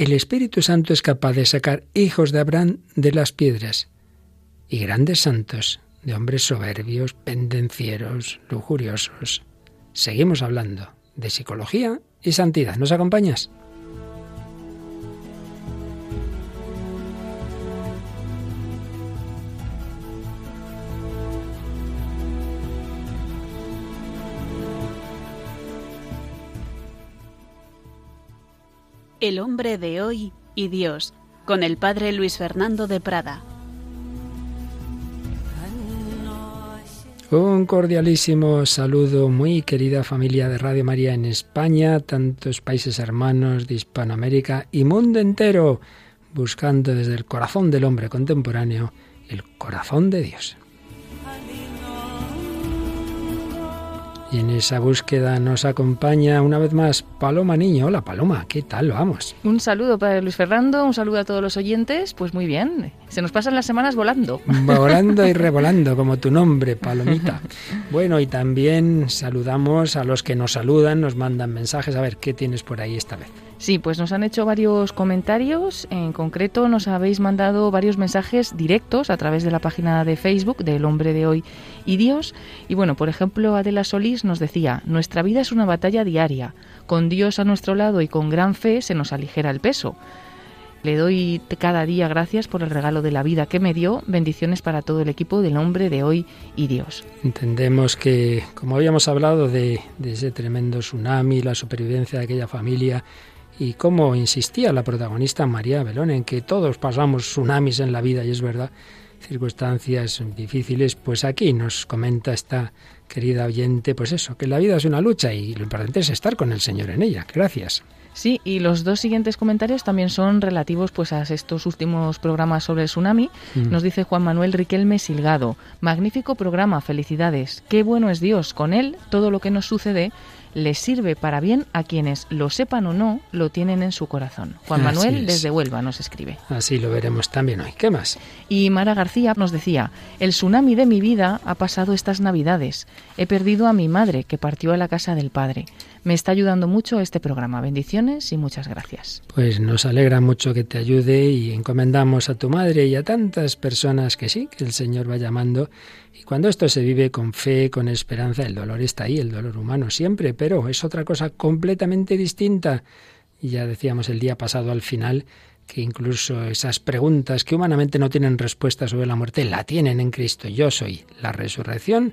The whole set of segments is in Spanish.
el Espíritu Santo es capaz de sacar hijos de Abraham de las piedras y grandes santos de hombres soberbios, pendencieros, lujuriosos. Seguimos hablando de psicología y santidad. ¿Nos acompañas? El hombre de hoy y Dios, con el padre Luis Fernando de Prada. Un cordialísimo saludo, muy querida familia de Radio María en España, tantos países hermanos de Hispanoamérica y mundo entero, buscando desde el corazón del hombre contemporáneo el corazón de Dios. Y en esa búsqueda nos acompaña una vez más Paloma Niño. Hola Paloma, ¿qué tal? Vamos. Un saludo para Luis Fernando, un saludo a todos los oyentes. Pues muy bien, se nos pasan las semanas volando. Volando y revolando, como tu nombre, Palomita. Bueno, y también saludamos a los que nos saludan, nos mandan mensajes. A ver, ¿qué tienes por ahí esta vez? Sí, pues nos han hecho varios comentarios. En concreto, nos habéis mandado varios mensajes directos a través de la página de Facebook del Hombre de Hoy y Dios. Y bueno, por ejemplo, Adela Solís nos decía, nuestra vida es una batalla diaria. Con Dios a nuestro lado y con gran fe se nos aligera el peso. Le doy cada día gracias por el regalo de la vida que me dio. Bendiciones para todo el equipo del Hombre de Hoy y Dios. Entendemos que, como habíamos hablado de, ese tremendo tsunami, la supervivencia de aquella familia, y cómo insistía la protagonista María Belón en que todos pasamos tsunamis en la vida y es verdad, circunstancias difíciles, pues aquí nos comenta esta querida oyente, pues eso, que la vida es una lucha y lo importante es estar con el Señor en ella. Gracias. Sí, y los dos siguientes comentarios también son relativos pues a estos últimos programas sobre el tsunami. Mm. Nos dice Juan Manuel Riquelme Silgado, magnífico programa, felicidades. Qué bueno es Dios, con él todo lo que nos sucede les sirve para bien a quienes, lo sepan o no, lo tienen en su corazón. Juan Manuel desde Huelva nos escribe. Así lo veremos también hoy. ¿Qué más? Y Mara García nos decía, el tsunami de mi vida ha pasado estas navidades. He perdido a mi madre, que partió a la casa del padre. Me está ayudando mucho este programa. Bendiciones y muchas gracias. Pues nos alegra mucho que te ayude y encomendamos a tu madre y a tantas personas que sí, que el Señor va llamando. Y cuando esto se vive con fe, con esperanza, el dolor está ahí, el dolor humano siempre, pero es otra cosa completamente distinta. Ya decíamos el día pasado al final que incluso esas preguntas que humanamente no tienen respuesta sobre la muerte, la tienen en Cristo. Yo soy la resurrección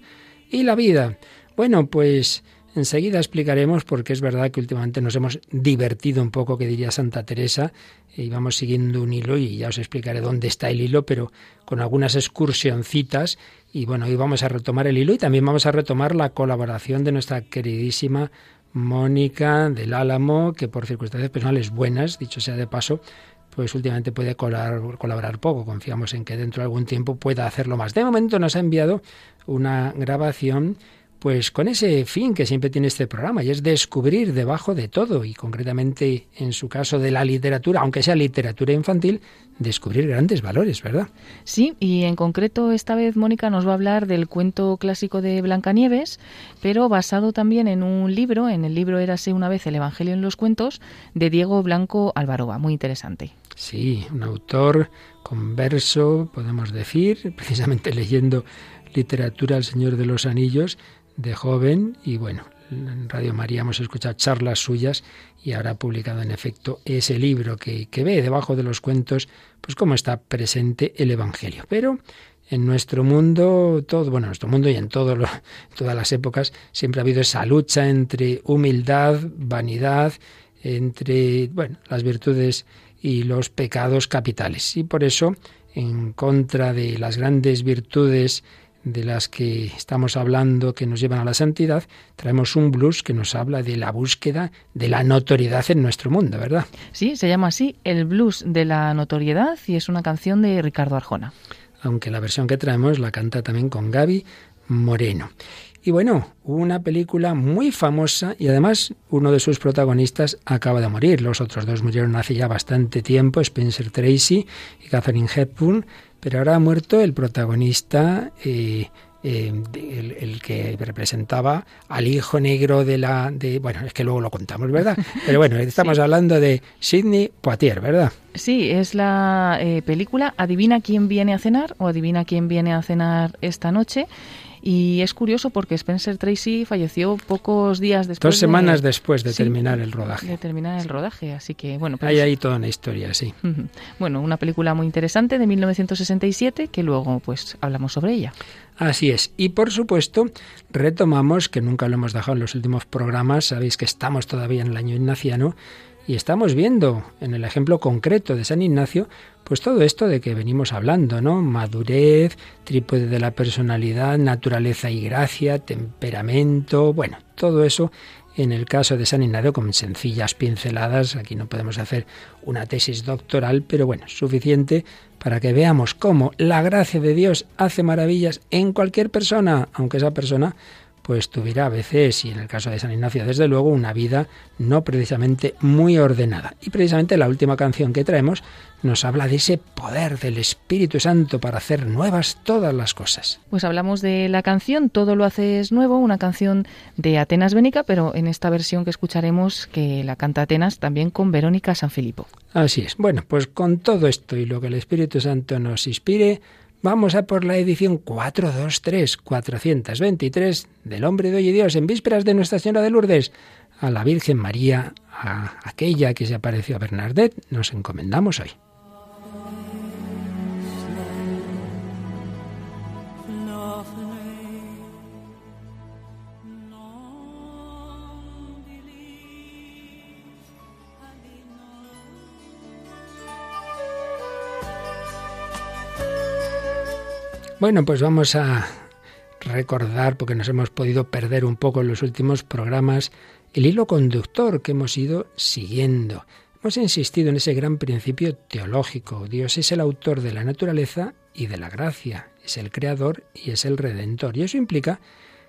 y la vida. Bueno, pues Enseguida explicaremos porque es verdad que últimamente nos hemos divertido un poco, que diría Santa Teresa, y vamos siguiendo un hilo y ya os explicaré dónde está el hilo, pero con algunas excursioncitas. Y bueno, hoy vamos a retomar el hilo y también vamos a retomar la colaboración de nuestra queridísima Mónica del Álamo, que por circunstancias personales buenas, dicho sea de paso, pues últimamente puede colaborar, colaborar, poco. Confiamos en que dentro de algún tiempo pueda hacerlo más. De momento nos ha enviado una grabación pues con ese fin que siempre tiene este programa, y es descubrir debajo de todo, y concretamente en su caso de la literatura, aunque sea literatura infantil, descubrir grandes valores, ¿verdad? Sí, y en concreto esta vez Mónica nos va a hablar del cuento clásico de Blancanieves, pero basado también en un libro, en el libro Érase una vez el Evangelio en los cuentos, de Diego Blanco Alvaroba, muy interesante. Sí, un autor converso, podemos decir, precisamente leyendo literatura El Señor de los Anillos, de joven y bueno, en Radio María hemos escuchado charlas suyas y ahora ha publicado en efecto ese libro que, que ve debajo de los cuentos pues cómo está presente el Evangelio. Pero en nuestro mundo, todo, bueno, en nuestro mundo y en todo todas las épocas, siempre ha habido esa lucha entre humildad, vanidad, entre bueno, las virtudes y los pecados capitales. Y por eso, en contra de las grandes virtudes de las que estamos hablando que nos llevan a la santidad, traemos un blues que nos habla de la búsqueda de la notoriedad en nuestro mundo, ¿verdad? Sí, se llama así el blues de la notoriedad y es una canción de Ricardo Arjona. Aunque la versión que traemos la canta también con Gaby Moreno. Y bueno, una película muy famosa y además uno de sus protagonistas acaba de morir. Los otros dos murieron hace ya bastante tiempo, Spencer Tracy y Catherine Hepburn pero ahora ha muerto el protagonista, eh, eh, el, que representaba al hijo negro de la... De, bueno, es que luego lo contamos, ¿verdad? Pero bueno, estamos hablando de Sidney Poitier, ¿verdad? Sí, es la eh, película Adivina quién viene a cenar o Adivina quién viene a cenar esta noche. Y es curioso porque Spencer Tracy falleció pocos días después. Dos semanas después de terminar el rodaje. De terminar el rodaje, así que bueno. Hay ahí toda una historia, sí. Bueno, una película muy interesante de 1967 que luego pues hablamos sobre ella. Así es. Y por supuesto, retomamos, que nunca lo hemos dejado en los últimos programas, sabéis que estamos todavía en el año ignaciano, y estamos viendo en el ejemplo concreto de San Ignacio, pues todo esto de que venimos hablando, ¿no? Madurez, trípode de la personalidad, naturaleza y gracia, temperamento, bueno, todo eso en el caso de San Ignacio con sencillas pinceladas, aquí no podemos hacer una tesis doctoral, pero bueno, suficiente para que veamos cómo la gracia de Dios hace maravillas en cualquier persona, aunque esa persona pues tuviera a veces, y en el caso de San Ignacio, desde luego, una vida no precisamente muy ordenada. Y precisamente la última canción que traemos nos habla de ese poder del Espíritu Santo para hacer nuevas todas las cosas. Pues hablamos de la canción Todo lo haces nuevo, una canción de Atenas Bénica, pero en esta versión que escucharemos que la canta Atenas también con Verónica Sanfilippo. Así es. Bueno, pues con todo esto y lo que el Espíritu Santo nos inspire, Vamos a por la edición 423, 423 del Hombre de Hoy y Dios, en vísperas de Nuestra Señora de Lourdes. A la Virgen María, a aquella que se apareció a Bernadette, nos encomendamos hoy. Bueno, pues vamos a recordar, porque nos hemos podido perder un poco en los últimos programas, el hilo conductor que hemos ido siguiendo. Hemos insistido en ese gran principio teológico. Dios es el autor de la naturaleza y de la gracia, es el creador y es el redentor. Y eso implica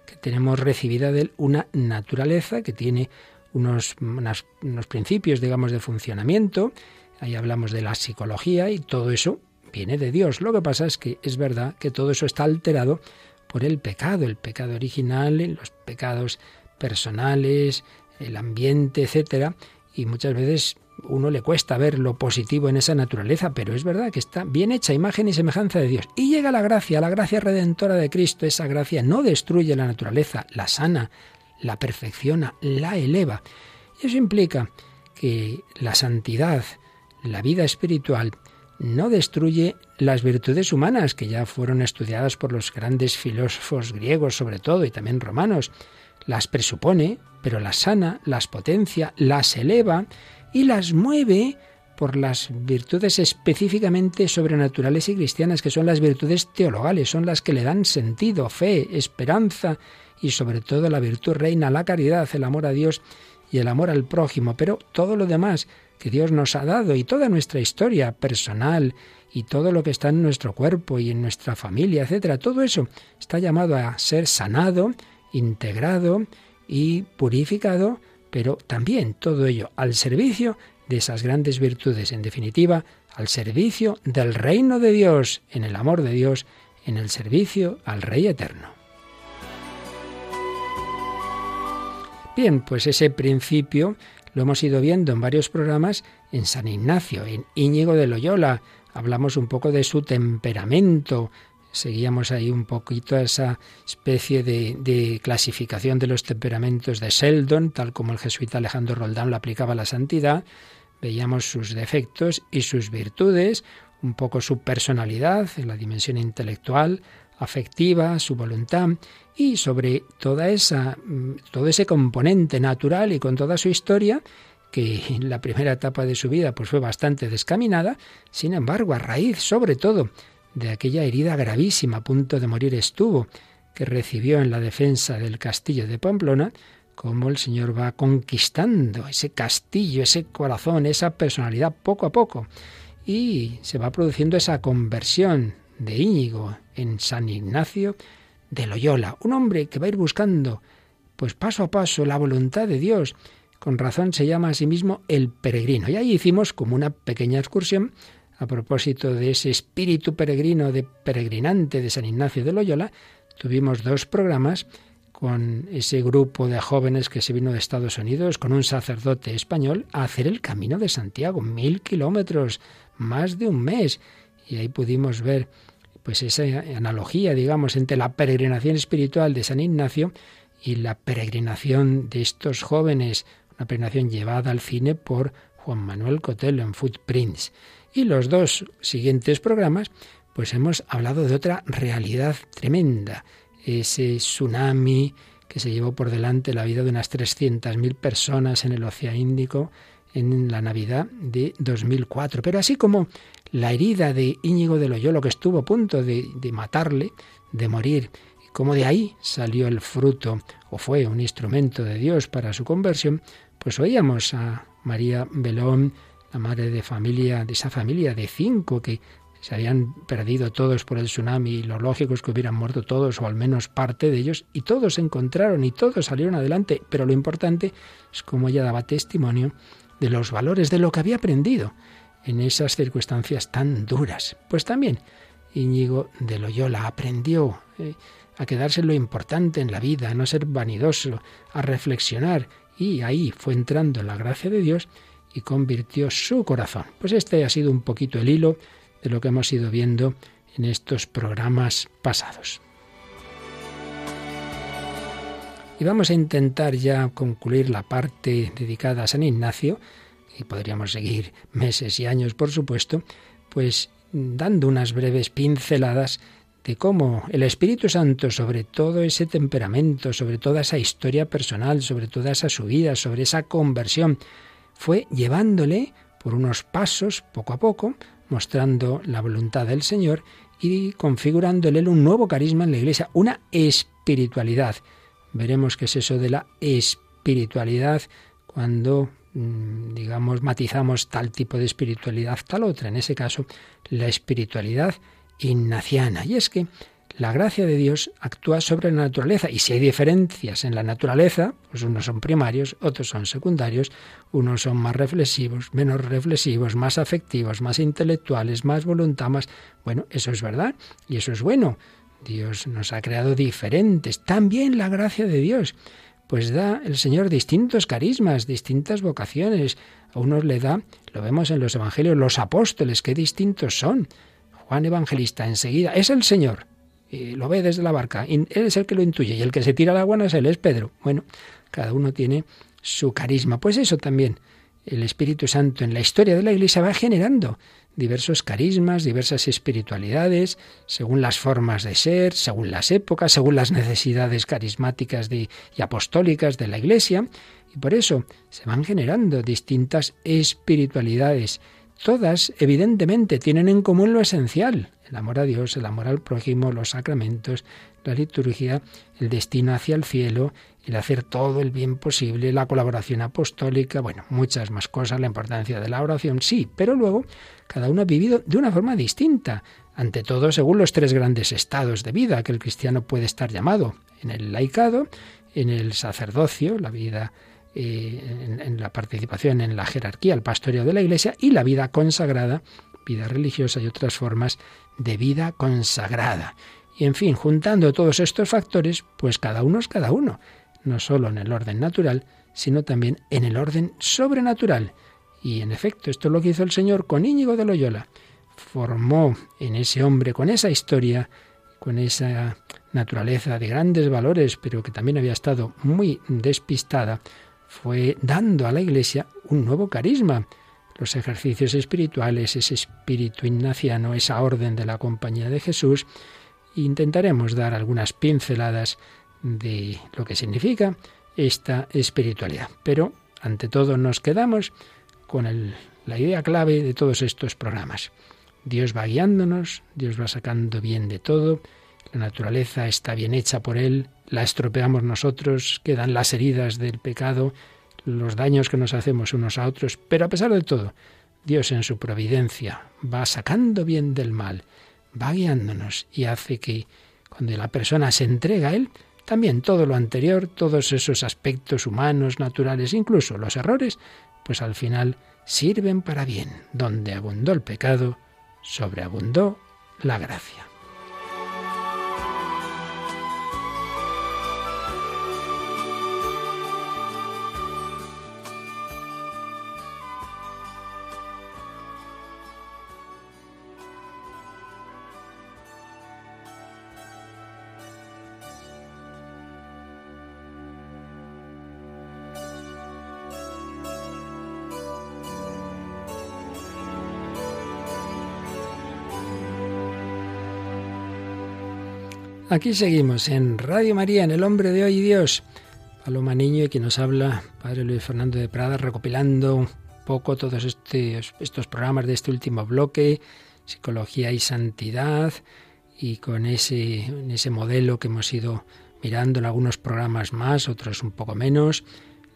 que tenemos recibida de él una naturaleza que tiene unos, unos principios, digamos, de funcionamiento. Ahí hablamos de la psicología y todo eso viene de Dios. Lo que pasa es que es verdad que todo eso está alterado por el pecado, el pecado original, los pecados personales, el ambiente, etcétera, y muchas veces uno le cuesta ver lo positivo en esa naturaleza, pero es verdad que está bien hecha imagen y semejanza de Dios. Y llega la gracia, la gracia redentora de Cristo, esa gracia no destruye la naturaleza, la sana, la perfecciona, la eleva. Y eso implica que la santidad, la vida espiritual, no destruye las virtudes humanas que ya fueron estudiadas por los grandes filósofos griegos sobre todo y también romanos. Las presupone, pero las sana, las potencia, las eleva y las mueve por las virtudes específicamente sobrenaturales y cristianas, que son las virtudes teologales, son las que le dan sentido, fe, esperanza y sobre todo la virtud reina, la caridad, el amor a Dios y el amor al prójimo. Pero todo lo demás que Dios nos ha dado y toda nuestra historia personal y todo lo que está en nuestro cuerpo y en nuestra familia, etcétera, todo eso está llamado a ser sanado, integrado y purificado, pero también todo ello al servicio de esas grandes virtudes, en definitiva, al servicio del reino de Dios, en el amor de Dios, en el servicio al Rey eterno. Bien, pues ese principio lo hemos ido viendo en varios programas en San Ignacio, en Íñigo de Loyola. Hablamos un poco de su temperamento, seguíamos ahí un poquito esa especie de, clasificación de los temperamentos de Seldon, tal como el jesuita Alejandro Roldán lo aplicaba a la santidad. Veíamos sus defectos y sus virtudes, un poco su personalidad en la dimensión intelectual, afectiva, su voluntad y sobre toda esa mm, todo ese componente natural y con toda su historia que en la primera etapa de su vida pues fue bastante descaminada, sin embargo, a raíz sobre todo de aquella herida gravísima a punto de morir estuvo que recibió en la defensa del castillo de Pamplona, como el Señor va conquistando ese castillo, ese corazón, esa personalidad poco a poco y se va produciendo esa conversión de Íñigo en San Ignacio de Loyola, un hombre que va a ir buscando, pues paso a paso, la voluntad de Dios. Con razón se llama a sí mismo el peregrino. Y ahí hicimos como una pequeña excursión a propósito de ese espíritu peregrino, de peregrinante de San Ignacio de Loyola, tuvimos dos programas con ese grupo de jóvenes que se vino de Estados Unidos, con un sacerdote español, a hacer el camino de Santiago, mil kilómetros, más de un mes. Y ahí pudimos ver pues esa analogía, digamos, entre la peregrinación espiritual de San Ignacio y la peregrinación de estos jóvenes, una peregrinación llevada al cine por Juan Manuel Cotelo en Footprints. Y los dos siguientes programas, pues hemos hablado de otra realidad tremenda, ese tsunami que se llevó por delante la vida de unas 300.000 personas en el Océano Índico en la Navidad de 2004. Pero así como la herida de Íñigo de Loyola, que estuvo a punto de, matarle, de morir, como de ahí salió el fruto o fue un instrumento de Dios para su conversión, pues oíamos a María Belón, la madre de familia, de esa familia de cinco que se habían perdido todos por el tsunami y lo lógico es que hubieran muerto todos o al menos parte de ellos y todos se encontraron y todos salieron adelante, pero lo importante es como ella daba testimonio de los valores de lo que había aprendido en esas circunstancias tan duras. Pues también Íñigo de Loyola aprendió eh, a quedarse lo importante en la vida, a no ser vanidoso, a reflexionar y ahí fue entrando la gracia de Dios y convirtió su corazón. Pues este ha sido un poquito el hilo de lo que hemos ido viendo en estos programas pasados. Y vamos a intentar ya concluir la parte dedicada a San Ignacio, y podríamos seguir meses y años, por supuesto, pues dando unas breves pinceladas de cómo el Espíritu Santo sobre todo ese temperamento, sobre toda esa historia personal, sobre toda esa subida, sobre esa conversión, fue llevándole por unos pasos, poco a poco, mostrando la voluntad del Señor y configurándole un nuevo carisma en la Iglesia, una espiritualidad. Veremos qué es eso de la espiritualidad cuando mm, digamos matizamos tal tipo de espiritualidad tal otra, en ese caso la espiritualidad ignaciana. Y es que la gracia de Dios actúa sobre la naturaleza y si hay diferencias en la naturaleza, pues unos son primarios, otros son secundarios, unos son más reflexivos, menos reflexivos, más afectivos, más intelectuales, más voluntad, más... Bueno, eso es verdad y eso es bueno. Dios nos ha creado diferentes. También la gracia de Dios, pues da el Señor distintos carismas, distintas vocaciones. A unos le da, lo vemos en los evangelios, los apóstoles, qué distintos son. Juan Evangelista enseguida es el Señor, lo ve desde la barca, él es el que lo intuye y el que se tira al agua no es él, es Pedro. Bueno, cada uno tiene su carisma. Pues eso también, el Espíritu Santo en la historia de la Iglesia va generando diversos carismas, diversas espiritualidades, según las formas de ser, según las épocas, según las necesidades carismáticas y apostólicas de la Iglesia. Y por eso se van generando distintas espiritualidades. Todas, evidentemente, tienen en común lo esencial, el amor a Dios, el amor al prójimo, los sacramentos, la liturgia, el destino hacia el cielo, el hacer todo el bien posible, la colaboración apostólica, bueno, muchas más cosas, la importancia de la oración, sí, pero luego cada uno ha vivido de una forma distinta, ante todo según los tres grandes estados de vida que el cristiano puede estar llamado, en el laicado, en el sacerdocio, la vida eh, en, la participación en la jerarquía, el pastoreo de la Iglesia y la vida consagrada, vida religiosa y otras formas de vida consagrada. Y en fin, juntando todos estos factores, pues cada uno es cada uno, no solo en el orden natural, sino también en el orden sobrenatural. Y en efecto, esto es lo que hizo el Señor con Íñigo de Loyola. Formó en ese hombre, con esa historia, con esa naturaleza de grandes valores, pero que también había estado muy despistada, fue dando a la Iglesia un nuevo carisma, los ejercicios espirituales, ese espíritu ignaciano, esa orden de la compañía de Jesús, intentaremos dar algunas pinceladas de lo que significa esta espiritualidad. Pero, ante todo, nos quedamos con la idea clave de todos estos programas. Dios va guiándonos, Dios va sacando bien de todo, la naturaleza está bien hecha por Él, la estropeamos nosotros, quedan las heridas del pecado, los daños que nos hacemos unos a otros, pero a pesar de todo, Dios en su providencia va sacando bien del mal, va guiándonos y hace que cuando la persona se entrega a Él, también todo lo anterior, todos esos aspectos humanos, naturales, incluso los errores, pues al final sirven para bien. Donde abundó el pecado, sobreabundó la gracia. Aquí seguimos en Radio María, en El Hombre de Hoy Dios. Paloma Niño y quien nos habla, Padre Luis Fernando de Prada, recopilando un poco todos estos, estos programas de este último bloque, Psicología y Santidad, y con ese, ese modelo que hemos ido mirando en algunos programas más, otros un poco menos,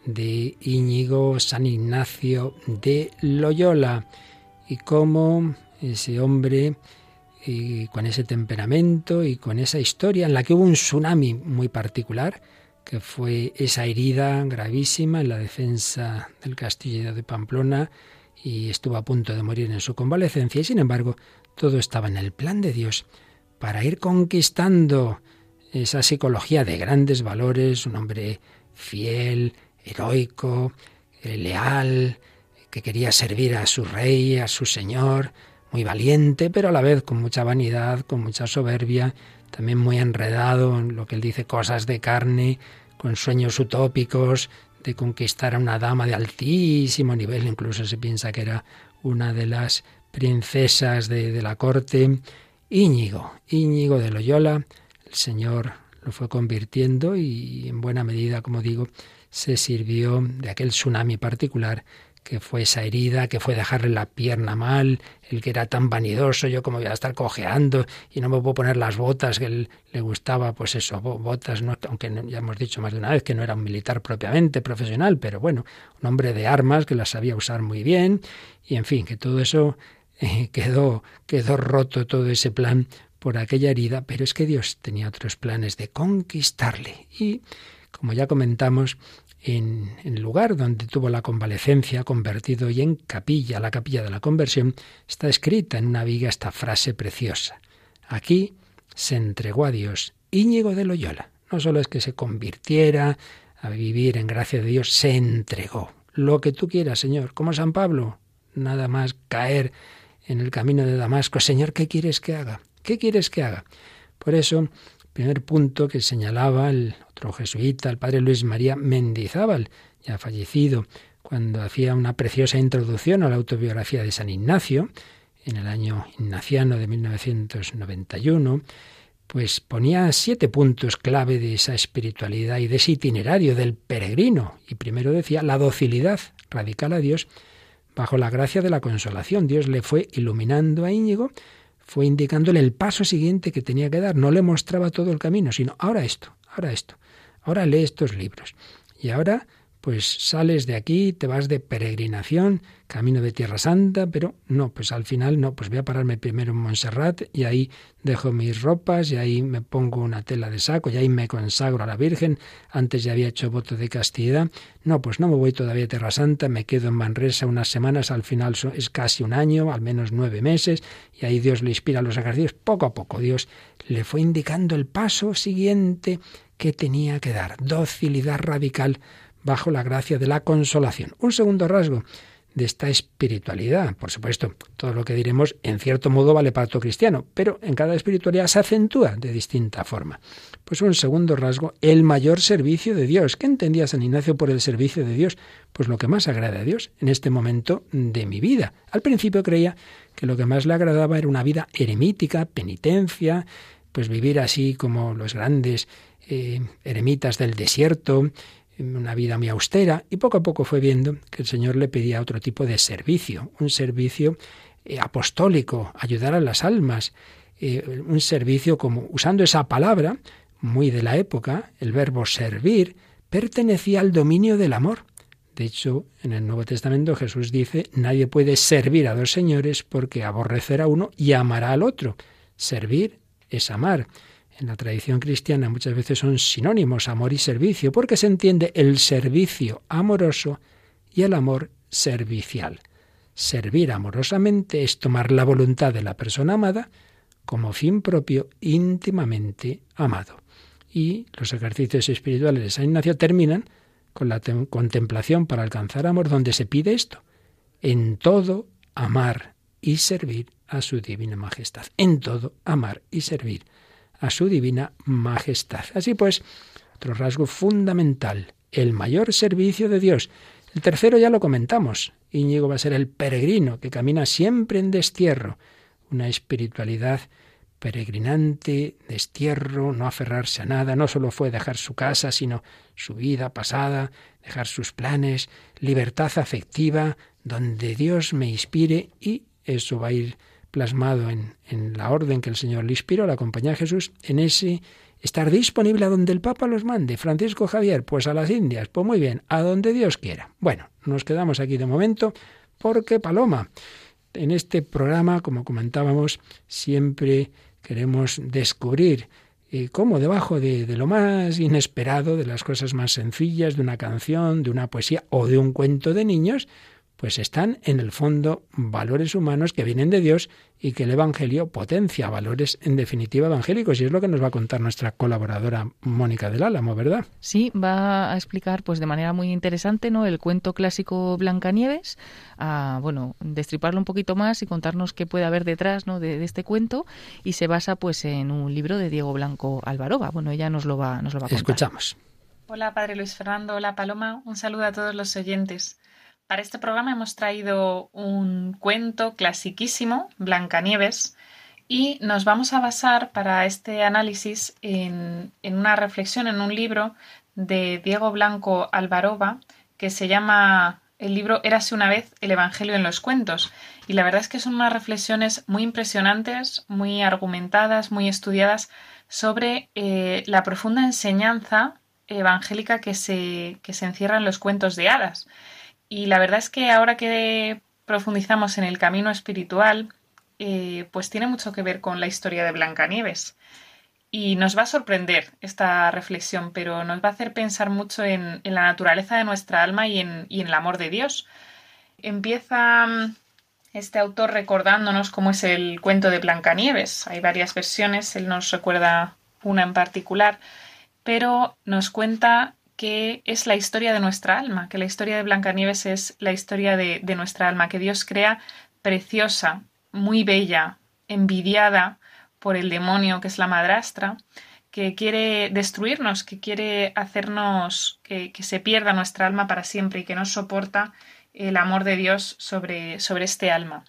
de Íñigo San Ignacio de Loyola, y cómo ese hombre y con ese temperamento y con esa historia en la que hubo un tsunami muy particular, que fue esa herida gravísima en la defensa del castillo de Pamplona y estuvo a punto de morir en su convalecencia y sin embargo todo estaba en el plan de Dios para ir conquistando esa psicología de grandes valores, un hombre fiel, heroico, leal, que quería servir a su rey, a su señor, muy valiente, pero a la vez con mucha vanidad, con mucha soberbia, también muy enredado en lo que él dice, cosas de carne, con sueños utópicos de conquistar a una dama de altísimo nivel, incluso se piensa que era una de las princesas de, de la corte. Íñigo, Íñigo de Loyola, el Señor lo fue convirtiendo y en buena medida, como digo, se sirvió de aquel tsunami particular que fue esa herida, que fue dejarle la pierna mal, el que era tan vanidoso, yo como voy a estar cojeando y no me puedo poner las botas que él le gustaba, pues eso, botas, no, aunque ya hemos dicho más de una vez que no era un militar propiamente profesional, pero bueno, un hombre de armas que las sabía usar muy bien y en fin, que todo eso eh, quedó, quedó roto todo ese plan por aquella herida, pero es que Dios tenía otros planes de conquistarle y como ya comentamos, en, el lugar donde tuvo la convalecencia, convertido y en capilla, la capilla de la conversión, está escrita en una viga esta frase preciosa. Aquí se entregó a Dios Íñigo de Loyola. No solo es que se convirtiera a vivir en gracia de Dios, se entregó. Lo que tú quieras, Señor, como San Pablo, nada más caer en el camino de Damasco. Señor, ¿qué quieres que haga? ¿Qué quieres que haga? Por eso Primer punto que señalaba el otro jesuita, el padre Luis María Mendizábal, ya fallecido, cuando hacía una preciosa introducción a la autobiografía de San Ignacio, en el año ignaciano de 1991, pues ponía siete puntos clave de esa espiritualidad y de ese itinerario del peregrino. Y primero decía la docilidad radical a Dios bajo la gracia de la consolación. Dios le fue iluminando a Íñigo fue indicándole el paso siguiente que tenía que dar. No le mostraba todo el camino, sino ahora esto, ahora esto, ahora lee estos libros. Y ahora pues sales de aquí, te vas de peregrinación, camino de Tierra Santa, pero no, pues al final no, pues voy a pararme primero en Montserrat y ahí dejo mis ropas y ahí me pongo una tela de saco y ahí me consagro a la Virgen, antes ya había hecho voto de castidad, no, pues no me voy todavía a Tierra Santa, me quedo en Manresa unas semanas, al final es casi un año, al menos nueve meses, y ahí Dios le inspira los ejercicios, poco a poco Dios le fue indicando el paso siguiente que tenía que dar, docilidad radical bajo la gracia de la consolación. Un segundo rasgo de esta espiritualidad. Por supuesto, todo lo que diremos en cierto modo vale para todo cristiano, pero en cada espiritualidad se acentúa de distinta forma. Pues un segundo rasgo, el mayor servicio de Dios. ¿Qué entendía San Ignacio por el servicio de Dios? Pues lo que más agrada a Dios en este momento de mi vida. Al principio creía que lo que más le agradaba era una vida eremítica, penitencia, pues vivir así como los grandes eh, eremitas del desierto, una vida muy austera y poco a poco fue viendo que el Señor le pedía otro tipo de servicio, un servicio eh, apostólico, ayudar a las almas, eh, un servicio como usando esa palabra muy de la época, el verbo servir, pertenecía al dominio del amor. De hecho, en el Nuevo Testamento Jesús dice, nadie puede servir a dos señores porque aborrecerá a uno y amará al otro. Servir es amar en la tradición cristiana muchas veces son sinónimos, amor y servicio, porque se entiende el servicio amoroso y el amor servicial. Servir amorosamente es tomar la voluntad de la persona amada como fin propio íntimamente amado. Y los ejercicios espirituales de San Ignacio terminan con la contemplación para alcanzar amor, donde se pide esto, en todo amar y servir a su divina majestad, en todo amar y servir a su divina majestad. Así pues, otro rasgo fundamental, el mayor servicio de Dios. El tercero ya lo comentamos. Íñigo va a ser el peregrino que camina siempre en destierro, una espiritualidad peregrinante, destierro, no aferrarse a nada, no solo fue dejar su casa, sino su vida pasada, dejar sus planes, libertad afectiva, donde Dios me inspire y eso va a ir plasmado en, en la orden que el Señor le inspiró, la compañía Jesús, en ese estar disponible a donde el Papa los mande. Francisco Javier, pues a las Indias, pues muy bien, a donde Dios quiera. Bueno, nos quedamos aquí de momento porque Paloma, en este programa, como comentábamos, siempre queremos descubrir eh, cómo debajo de, de, lo más inesperado, de las cosas más sencillas, de una canción, de una poesía o de un cuento de niños, pues están en el fondo valores humanos que vienen de Dios y que el Evangelio potencia valores en definitiva evangélicos y es lo que nos va a contar nuestra colaboradora Mónica del Álamo, ¿verdad? Sí, va a explicar pues de manera muy interesante, ¿no? el cuento clásico Blancanieves, a bueno, destriparlo un poquito más y contarnos qué puede haber detrás, ¿no? de, de este cuento y se basa pues en un libro de Diego Blanco Alvaroba. Bueno, ella nos lo va nos lo va a contar. Escuchamos. Hola, Padre Luis Fernando, hola Paloma, un saludo a todos los oyentes. Para este programa hemos traído un cuento clasiquísimo, Blancanieves, y nos vamos a basar para este análisis en, en una reflexión, en un libro de Diego Blanco Alvaroba, que se llama el libro Érase una vez el Evangelio en los cuentos. Y la verdad es que son unas reflexiones muy impresionantes, muy argumentadas, muy estudiadas sobre eh, la profunda enseñanza evangélica que se, que se encierra en los cuentos de hadas. Y la verdad es que ahora que profundizamos en el camino espiritual, eh, pues tiene mucho que ver con la historia de Blancanieves. Y nos va a sorprender esta reflexión, pero nos va a hacer pensar mucho en, la naturaleza de nuestra alma y en, y en, el amor de Dios. Empieza mm, este autor recordándonos cómo es el cuento de Blancanieves. Hay varias versiones, él nos recuerda una en particular, pero nos cuenta que es la historia de nuestra alma, que la historia de Blancanieves es la historia de, de nuestra alma, que Dios crea preciosa, muy bella, envidiada por el demonio que es la madrastra, que quiere destruirnos, que quiere hacernos que, que, se pierda nuestra alma para siempre y que no soporta el amor de Dios sobre, sobre este alma.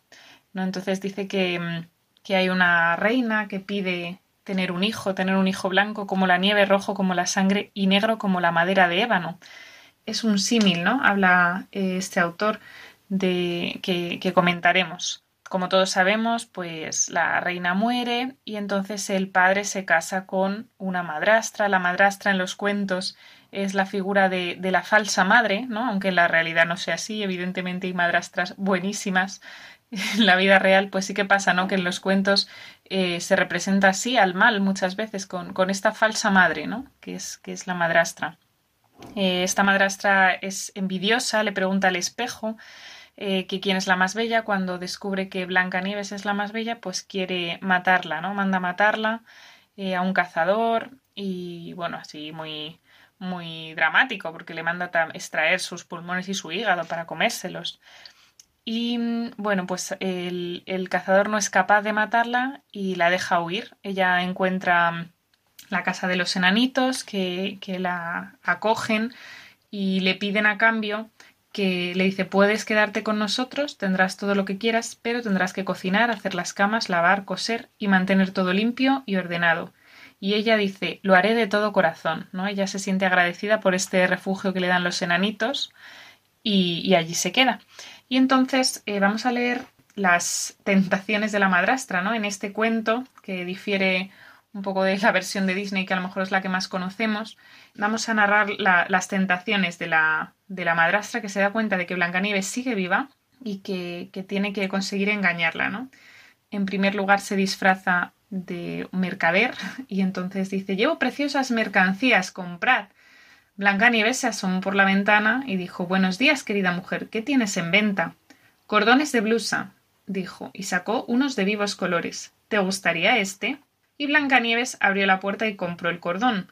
¿no? Entonces dice que, que hay una reina que pide tener un hijo, tener un hijo blanco como la nieve, rojo como la sangre y negro como la madera de ébano. Es un símil, ¿no? Habla eh, este autor de que, comentaremos. Como todos sabemos, pues la reina muere y entonces el padre se casa con una madrastra. La madrastra en los cuentos es la figura de, de, la falsa madre, ¿no? Aunque en la realidad no sea así, evidentemente hay madrastras buenísimas. En la vida real, pues sí que pasa, ¿no? Que en los cuentos eh, se representa así al mal muchas veces con, con, esta falsa madre, ¿no? Que es, que es la madrastra. Eh, esta madrastra es envidiosa, le pregunta al espejo eh, que quién es la más bella. Cuando descubre que Blancanieves es la más bella, pues quiere matarla, ¿no? Manda matarla a un cazador y bueno, así muy muy dramático porque le manda extraer sus pulmones y su hígado para comérselos. Y bueno, pues el, el, cazador no es capaz de matarla y la deja huir. Ella encuentra la casa de los enanitos que, que la acogen y le piden a cambio que le dice puedes quedarte con nosotros, tendrás todo lo que quieras, pero tendrás que cocinar, hacer las camas, lavar, coser y mantener todo limpio y ordenado. Y ella dice lo haré de todo corazón, ¿no? Ella se siente agradecida por este refugio que le dan los enanitos y, y allí se queda. Y entonces eh, vamos a leer las tentaciones de la madrastra, ¿no? En este cuento, que difiere un poco de la versión de Disney, que a lo mejor es la que más conocemos, vamos a narrar la, las tentaciones de la, de la madrastra que se da cuenta de que Blancanieves sigue viva y que, que tiene que conseguir engañarla, ¿no? En primer lugar se disfraza de mercader y entonces dice llevo preciosas mercancías, comprad. Blancanieves se asomó por la ventana y dijo Buenos días, querida mujer, ¿qué tienes en venta? Cordones de blusa, dijo, y sacó unos de vivos colores. ¿Te gustaría este? Y Blancanieves abrió la puerta y compró el cordón.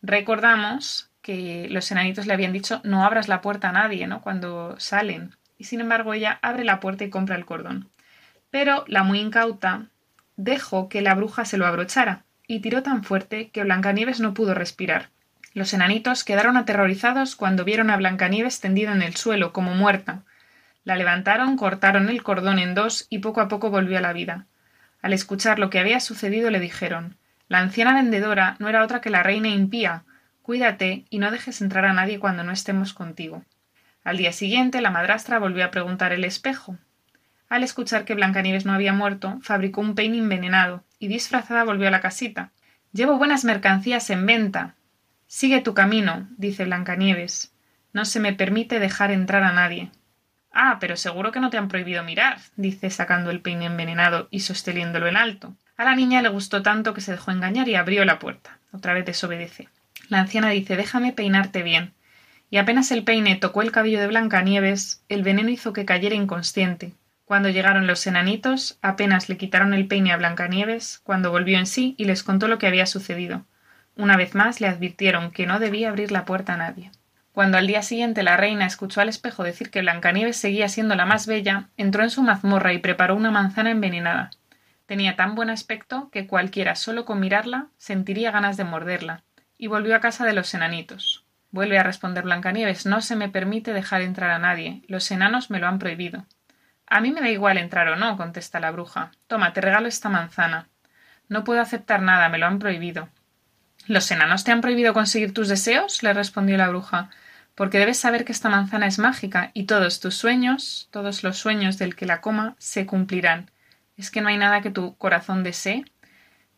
Recordamos que los enanitos le habían dicho no abras la puerta a nadie, ¿no? Cuando salen. Y sin embargo ella abre la puerta y compra el cordón. Pero la muy incauta dejó que la bruja se lo abrochara, y tiró tan fuerte que Blancanieves no pudo respirar. Los enanitos quedaron aterrorizados cuando vieron a Blancanieves tendida en el suelo, como muerta. La levantaron, cortaron el cordón en dos y poco a poco volvió a la vida. Al escuchar lo que había sucedido le dijeron La anciana vendedora no era otra que la reina impía. Cuídate y no dejes entrar a nadie cuando no estemos contigo. Al día siguiente la madrastra volvió a preguntar el espejo. Al escuchar que Blancanieves no había muerto, fabricó un peine envenenado y disfrazada volvió a la casita. Llevo buenas mercancías en venta. Sigue tu camino, dice Blancanieves. No se me permite dejar entrar a nadie. Ah, pero seguro que no te han prohibido mirar, dice sacando el peine envenenado y sosteniéndolo en alto. A la niña le gustó tanto que se dejó engañar y abrió la puerta. Otra vez desobedece. La anciana dice déjame peinarte bien. Y apenas el peine tocó el cabello de Blancanieves, el veneno hizo que cayera inconsciente. Cuando llegaron los enanitos, apenas le quitaron el peine a Blancanieves, cuando volvió en sí y les contó lo que había sucedido. Una vez más le advirtieron que no debía abrir la puerta a nadie. Cuando al día siguiente la reina escuchó al espejo decir que Blancanieves seguía siendo la más bella, entró en su mazmorra y preparó una manzana envenenada. Tenía tan buen aspecto que cualquiera solo con mirarla sentiría ganas de morderla, y volvió a casa de los enanitos. Vuelve a responder Blancanieves No se me permite dejar entrar a nadie. Los enanos me lo han prohibido. A mí me da igual entrar o no, contesta la bruja. Toma, te regalo esta manzana. No puedo aceptar nada, me lo han prohibido. ¿Los enanos te han prohibido conseguir tus deseos? le respondió la bruja porque debes saber que esta manzana es mágica y todos tus sueños, todos los sueños del que la coma, se cumplirán. ¿Es que no hay nada que tu corazón desee?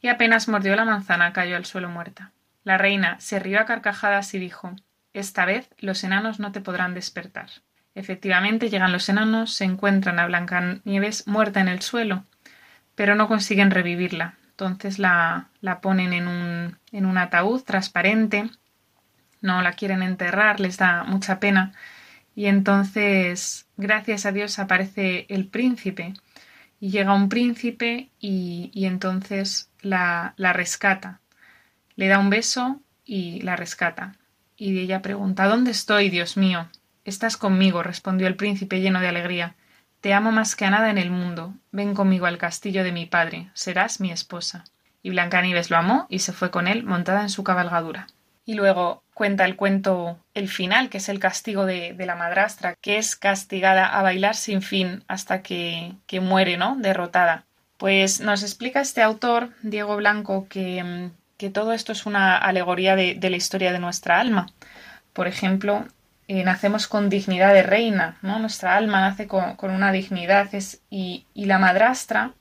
Y apenas mordió la manzana cayó al suelo muerta. La reina se rió a carcajadas y dijo Esta vez los enanos no te podrán despertar. Efectivamente llegan los enanos, se encuentran a Blancanieves muerta en el suelo, pero no consiguen revivirla. Entonces la, la ponen en un, en un ataúd transparente no la quieren enterrar, les da mucha pena. Y entonces, gracias a Dios, aparece el príncipe. Y llega un príncipe y, y entonces la, la rescata. Le da un beso y la rescata. Y ella pregunta ¿Dónde estoy, Dios mío? Estás conmigo, respondió el príncipe lleno de alegría. Te amo más que a nada en el mundo. Ven conmigo al castillo de mi padre. Serás mi esposa. Y Blancanieves lo amó y se fue con él montada en su cabalgadura. Y luego cuenta el cuento el final, que es el castigo de, la madrastra, que es castigada a bailar sin fin hasta que, que muere, ¿no? Derrotada. Pues nos explica este autor, Diego Blanco, que, que todo esto es una alegoría de, la historia de nuestra alma. Por ejemplo, eh, nacemos con dignidad de reina, ¿no? Nuestra alma nace con, una dignidad y, la madrastra,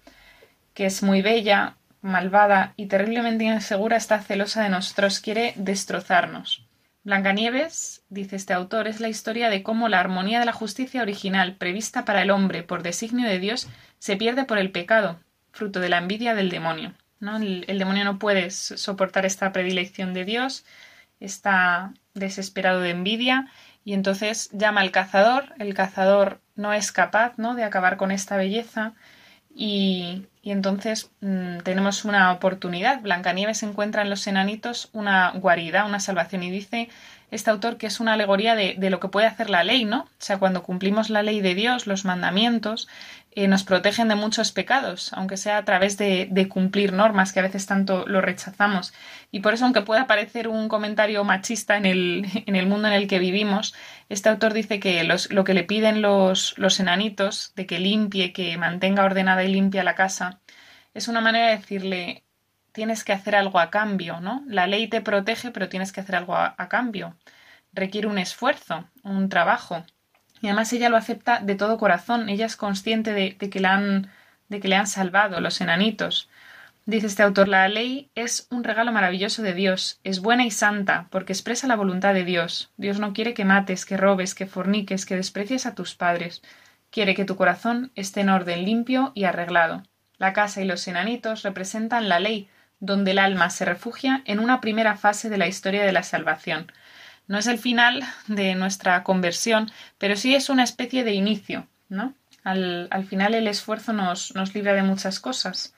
que es muy bella, malvada y terriblemente insegura, está celosa de nosotros, quiere destrozarnos. Blancanieves, dice este autor, es la historia de cómo la armonía de la justicia original, prevista para el hombre por designio de Dios, se pierde por el pecado, fruto de la envidia del demonio. ¿no? El demonio no puede soportar esta predilección de Dios, está desesperado de envidia y entonces llama al cazador. El cazador no es capaz ¿no? de acabar con esta belleza y, entonces mm, tenemos una oportunidad. Blancanieves encuentra en los enanitos una guarida, una salvación, y dice este autor que es una alegoría de, lo que puede hacer la ley, ¿no? O sea, cuando cumplimos la ley de Dios, los mandamientos, eh, nos protegen de muchos pecados, aunque sea a través de, cumplir normas que a veces tanto lo rechazamos. Y por eso, aunque pueda parecer un comentario machista en el, mundo en el que vivimos, este autor dice que lo que le piden los enanitos, de que limpie, que mantenga ordenada y limpia la casa, es una manera de decirle tienes que hacer algo a cambio, ¿no? La ley te protege, pero tienes que hacer algo a, cambio. Requiere un esfuerzo, un trabajo. Y además ella lo acepta de todo corazón. Ella es consciente de, que, han, de que le han salvado los enanitos. Dice este autor, la ley es un regalo maravilloso de Dios, es buena y santa, porque expresa la voluntad de Dios. Dios no quiere que mates, que robes, que forniques, que desprecies a tus padres. Quiere que tu corazón esté en orden limpio y arreglado. La casa y los enanitos representan la ley, donde el alma se refugia en una primera fase de la historia de la salvación, no es el final de nuestra conversión, pero sí es una especie de inicio, ¿no? Al, al final el esfuerzo nos, nos libra de muchas cosas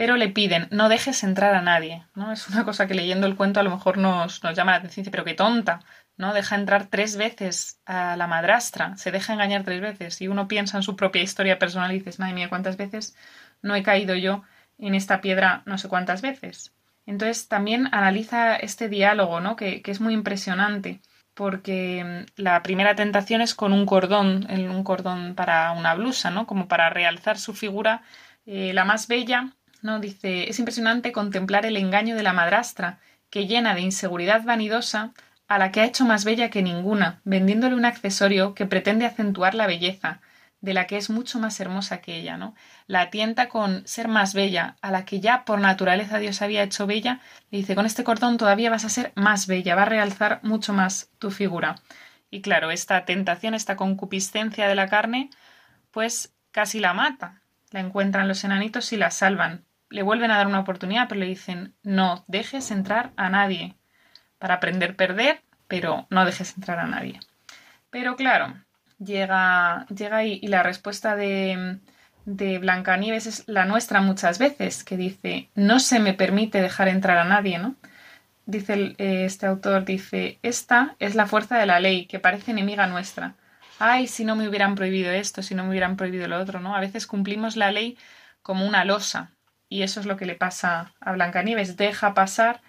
pero le piden no dejes entrar a nadie, ¿no? Es una cosa que leyendo el cuento a lo mejor nos, nos llama la atención, pero qué tonta, ¿no? Deja entrar tres veces a la madrastra, se deja engañar tres veces y uno piensa en su propia historia personal y dices, madre mía, ¿cuántas veces no he caído yo en esta piedra no sé cuántas veces? Entonces también analiza este diálogo, ¿no? Que, es muy impresionante, porque mm, la primera tentación es con un cordón, un cordón para una blusa, ¿no? Como para realzar su figura, eh, la más bella, ¿no? Dice, es impresionante contemplar el engaño de la madrastra, que llena de inseguridad vanidosa a la que ha hecho más bella que ninguna, vendiéndole un accesorio que pretende acentuar la belleza, de la que es mucho más hermosa que ella, ¿no? La tienta con ser más bella, a la que ya por naturaleza Dios había hecho bella, le dice, con este cordón todavía vas a ser más bella, va a realzar mucho más tu figura. Y claro, esta tentación, esta concupiscencia de la carne, pues casi la mata. La encuentran los enanitos y la salvan. Le vuelven a dar una oportunidad, pero le dicen, no dejes entrar a nadie. Para aprender perder, pero no dejes entrar a nadie. Pero claro, llega, llega ahí y la respuesta de, de Blancanieves es la nuestra muchas veces, que dice, no se me permite dejar entrar a nadie, ¿no? Dice eh, este autor, dice, esta es la fuerza de la ley, que parece enemiga nuestra. Ay, si no me hubieran prohibido esto, si no me hubieran prohibido lo otro, ¿no? A veces cumplimos la ley como una losa, y eso es lo que le pasa a Blancanieves, deja pasar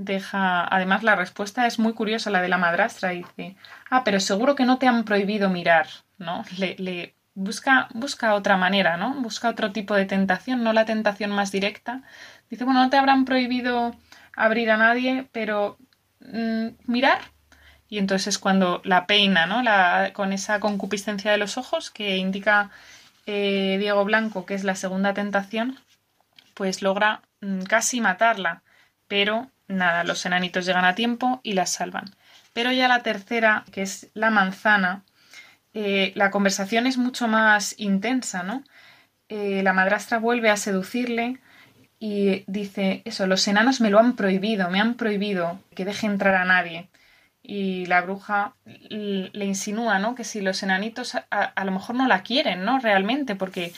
deja. Además, la respuesta es muy curiosa, la de la madrastra. Dice: Ah, pero seguro que no te han prohibido mirar, ¿no? Le, busca, busca otra manera, ¿no? Busca otro tipo de tentación, no la tentación más directa. Dice: Bueno, no te habrán prohibido abrir a nadie, pero mm, mirar. Y entonces es cuando la peina, ¿no? La, con esa concupiscencia de los ojos que indica eh, Diego Blanco, que es la segunda tentación, pues logra mm, casi matarla, pero nada, los enanitos llegan a tiempo y las salvan. Pero ya la tercera, que es la manzana, eh, la conversación es mucho más intensa, ¿no? Eh, la madrastra vuelve a seducirle y dice, eso, los enanos me lo han prohibido, me han prohibido que deje entrar a nadie. Y la bruja le insinúa, ¿no? Que si los enanitos a, a lo mejor no la quieren, ¿no? Realmente, porque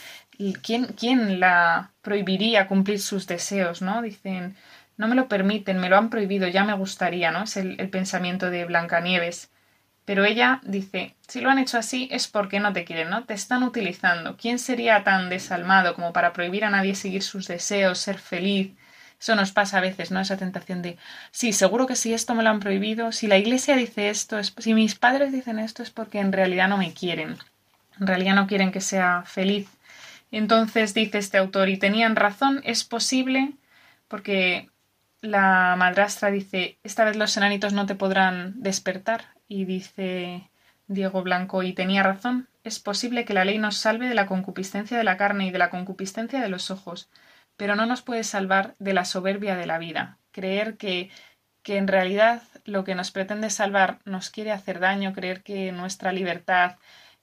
¿quién, ¿quién la prohibiría cumplir sus deseos, ¿no? Dicen, no me lo permiten, me lo han prohibido, ya me gustaría, ¿no? Es el, pensamiento de Blancanieves. Pero ella dice, si lo han hecho así es porque no te quieren, ¿no? Te están utilizando. ¿Quién sería tan desalmado como para prohibir a nadie seguir sus deseos, ser feliz? Eso nos pasa a veces, ¿no? Esa tentación de, sí, seguro que si esto me lo han prohibido, si la iglesia dice esto, es, si mis padres dicen esto es porque en realidad no me quieren. En realidad no quieren que sea feliz. Entonces dice este autor, y tenían razón, es posible, porque la madrastra dice, esta vez los enanitos no te podrán despertar. Y dice Diego Blanco, y tenía razón, es posible que la ley nos salve de la concupiscencia de la carne y de la concupiscencia de los ojos, pero no nos puede salvar de la soberbia de la vida. Creer que, que en realidad lo que nos pretende salvar nos quiere hacer daño, creer que nuestra libertad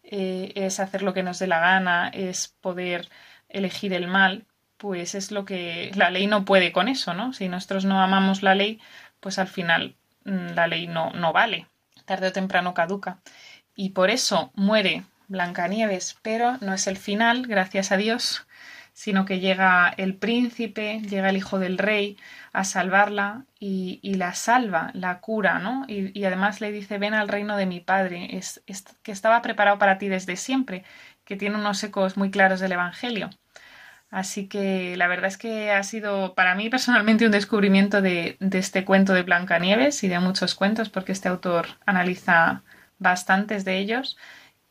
eh, es hacer lo que nos dé la gana, es poder elegir el mal, pues es lo que la ley no puede con eso, ¿no? Si nosotros no amamos la ley, pues al final mm, la ley no, no vale, tarde o temprano caduca. Y por eso muere Blancanieves, pero no es el final, gracias a Dios, sino que llega el príncipe, llega el hijo del rey a salvarla y, la salva, la cura, ¿no? Y, además le dice, ven al reino de mi padre, es, que estaba preparado para ti desde siempre, que tiene unos ecos muy claros del Evangelio. Así que la verdad es que ha sido para mí personalmente un descubrimiento de, este cuento de Blancanieves y de muchos cuentos, porque este autor analiza bastantes de ellos.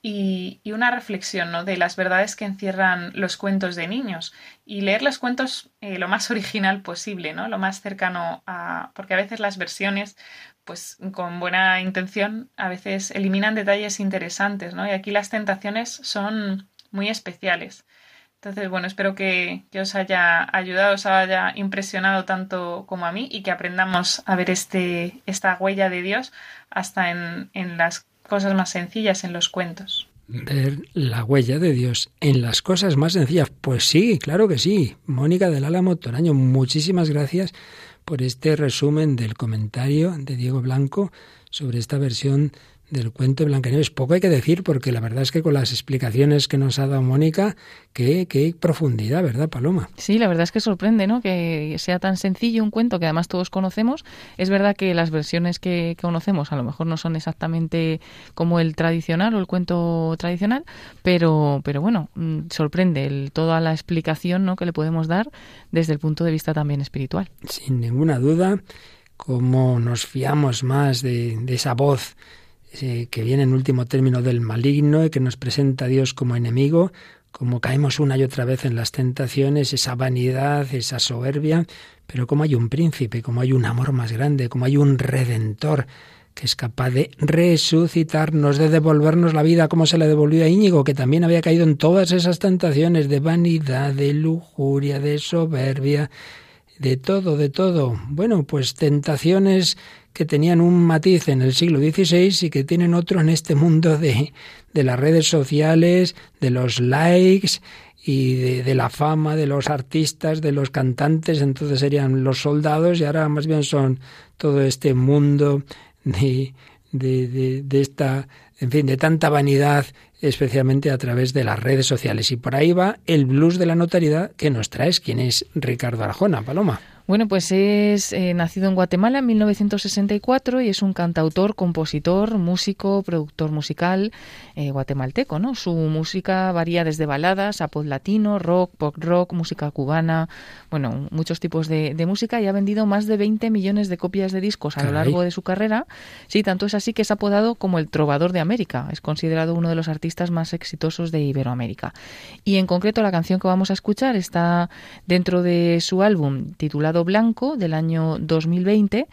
Y, una reflexión ¿no? de las verdades que encierran los cuentos de niños y leer los cuentos eh, lo más original posible, ¿no? lo más cercano a. porque a veces las versiones, pues con buena intención, a veces eliminan detalles interesantes, ¿no? y aquí las tentaciones son muy especiales. Entonces, bueno, espero que, os haya ayudado, os haya impresionado tanto como a mí y que aprendamos a ver este, esta huella de Dios hasta en, en las cosas más sencillas, en los cuentos. Ver la huella de Dios en las cosas más sencillas. Pues sí, claro que sí. Mónica del Álamo Toraño, muchísimas gracias por este resumen del comentario de Diego Blanco sobre esta versión del cuento de Blancanieves. Poco hay que decir porque la verdad es que con las explicaciones que nos ha dado Mónica, qué, qué profundidad, ¿verdad, Paloma? Sí, la verdad es que sorprende, ¿no? Que sea tan sencillo un cuento que además todos conocemos. Es verdad que las versiones que, conocemos a lo mejor no son exactamente como el tradicional o el cuento tradicional, pero, pero bueno, mm, sorprende el, toda la explicación ¿no? que le podemos dar desde el punto de vista también espiritual. Sin ninguna duda, cómo nos fiamos más de, de esa voz eh, que viene en último término del maligno y que nos presenta a Dios como enemigo, como caemos una y otra vez en las tentaciones, esa vanidad, esa soberbia, pero como hay un príncipe, como hay un amor más grande, como hay un redentor que es capaz de resucitarnos, de devolvernos la vida como se le devolvió a Íñigo, que también había caído en todas esas tentaciones de vanidad, de lujuria, de soberbia, de todo, de todo. Bueno, pues tentaciones que tenían un matiz en el siglo XVI y que tienen otro en este mundo de, de las redes sociales, de los likes y de, la fama de los artistas, de los cantantes, entonces serían los soldados y ahora más bien son todo este mundo de, de, de, esta, en fin, de tanta vanidad, especialmente a través de las redes sociales. Y por ahí va el blues de la notariedad que nos traes. ¿Quién es Ricardo Arjona, Paloma? Bueno, pues es eh, nacido en Guatemala en 1964 y es un cantautor, compositor, músico, productor musical eh, guatemalteco, ¿no? Su música varía desde baladas a pop latino, rock, pop rock, música cubana, bueno, muchos tipos de, música y ha vendido más de 20 millones de copias de discos a lo largo de su carrera. Sí, tanto es así que es apodado como el trovador de América. Es considerado uno de los artistas más exitosos de Iberoamérica. Y en concreto la canción que vamos a escuchar está dentro de su álbum titulado Blanco del año 2020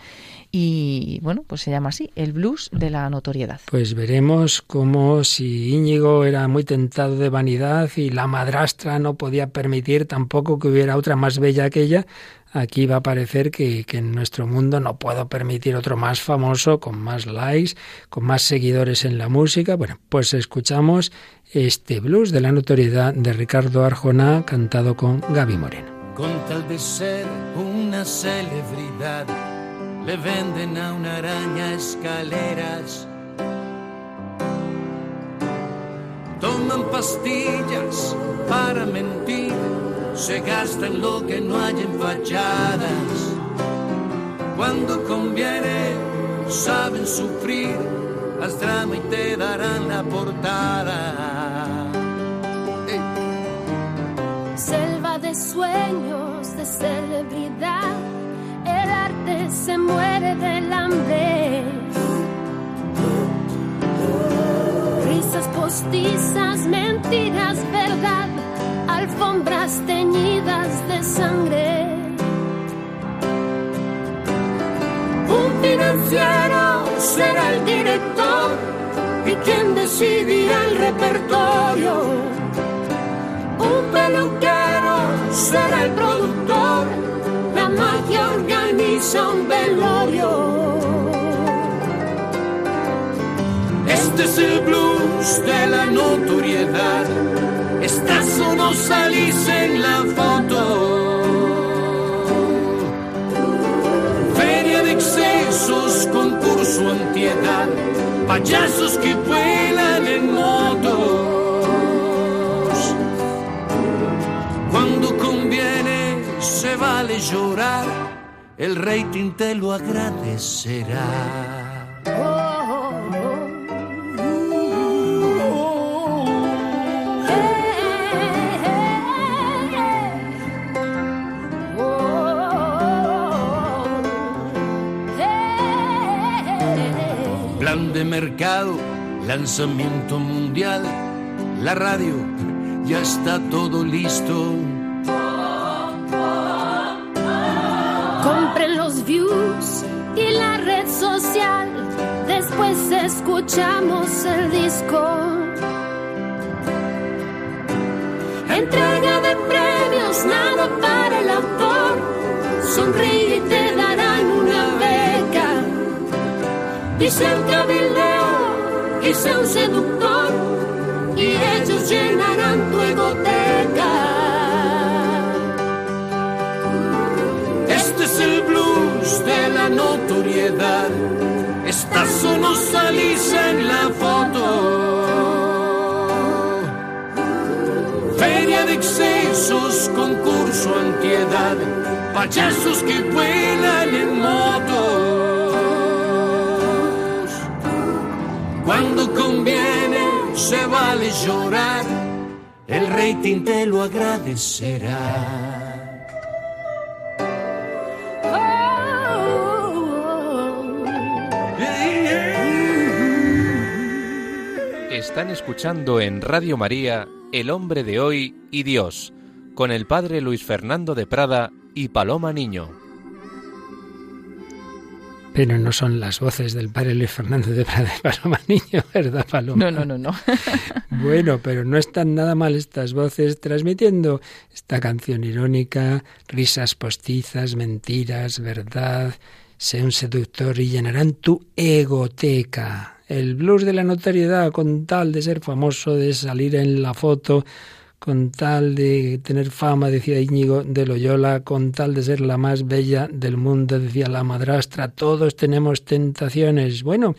y bueno, pues se llama así, el blues de la notoriedad. Pues veremos cómo si Íñigo era muy tentado de vanidad y la madrastra no podía permitir tampoco que hubiera otra más bella que ella, aquí va a parecer que, que, en nuestro mundo no puedo permitir otro más famoso, con más likes, con más seguidores en la música. Bueno, pues escuchamos este blues de la notoriedad de Ricardo Arjona cantado con Gaby Moreno. Con tal de ser una celebridad, le venden a una araña escaleras. Toman pastillas para mentir, se gastan lo que no hay en fachadas. Cuando conviene, saben sufrir, haz drama y te darán la portada. Sueños de celebridad, el arte se muere del hambre. Risas postizas, mentiras, verdad, alfombras teñidas de sangre. Un financiero será el director y quien decidirá el repertorio un peluquero será el productor, la magia organiza un velorio. Este es el blues de la notoriedad, estás o no salís en la foto. Feria de excesos, concurso antiedad, payasos que vuelan en moto. Vale llorar, el rating te lo agradecerá. Plan de mercado, lanzamiento mundial, la radio, ya está todo listo y la red social. Después escuchamos el disco. Entrega de premios, nada para el autor. Sonríe y te darán una beca. Dice el cabildeo, quise un seductor y ellos llenarán tu egoteca. De la notoriedad. Estás o no salís en la foto. Feria de excesos, concurso antiedad, payasos que vuelan en motos. Cuando conviene, se vale llorar, el rating te lo agradecerá. Están escuchando en Radio María El hombre de hoy y Dios, con el padre Luis Fernando de Prada y Paloma Niño. Pero no son las voces del padre Luis Fernando de Prada y Paloma Niño, ¿verdad, Paloma? No, no, no, no. bueno, pero no están nada mal estas voces transmitiendo esta canción irónica, risas postizas, mentiras, verdad. Sé un seductor y llenarán tu egoteca. El blues de la notoriedad con tal de ser famoso, de salir en la foto, con tal de tener fama, decía Íñigo de Loyola, con tal de ser la más bella del mundo, decía la madrastra, todos tenemos tentaciones. Bueno,